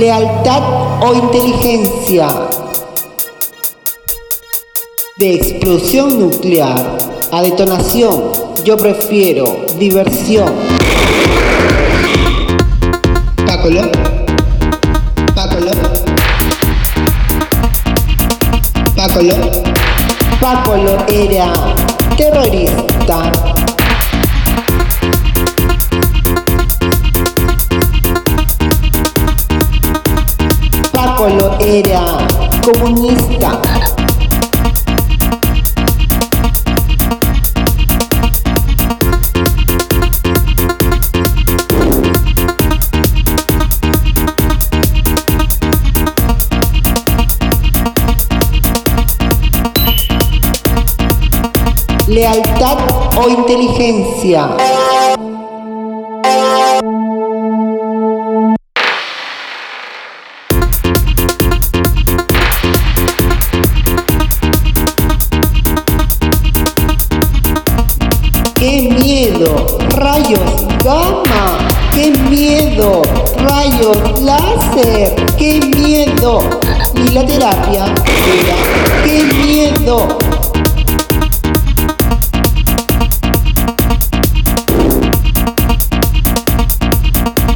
lealtad o inteligencia. De explosión nuclear a detonación, yo prefiero diversión. Pácolo. Pácolo. Pácolo. Pácolo era terrorista. Era comunista. lealtad o inteligencia. ¡Qué miedo! ¡Rayos gamma! ¡Qué miedo! ¡Rayos láser! ¡Qué miedo! Y la terapia era ¡Qué miedo!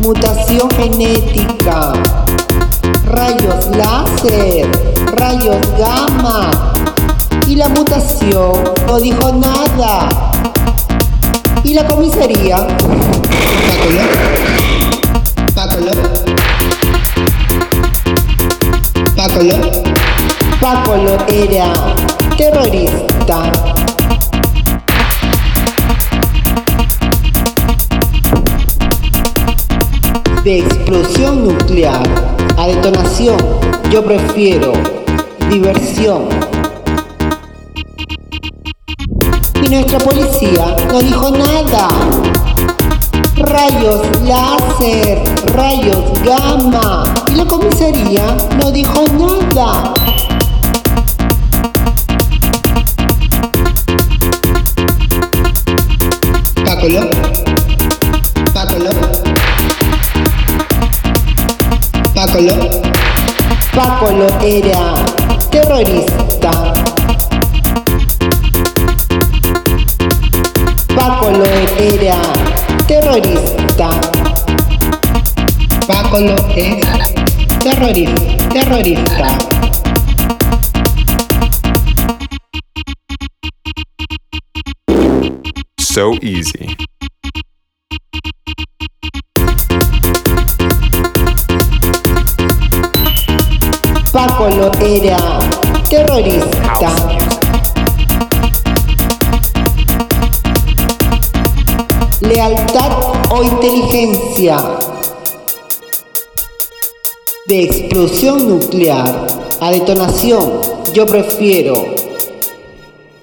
mutación genética, rayos láser, rayos gamma. Y la mutación no dijo nada. La comisaría. Pácolo. Pácolo. Pácolo era terrorista. de explosión nuclear a detonación, yo prefiero diversión. Nuestra policía no dijo nada. Rayos láser, rayos gamma. Y la comisaría no dijo nada. Pácolo. Pácolo. Pácolo. Pácolo era terrorista. Terrorista. Pácolo es terrorista. Terrorista. So easy. Pácolo era terrorista. Lealtad o inteligencia. De explosión nuclear a detonación, yo prefiero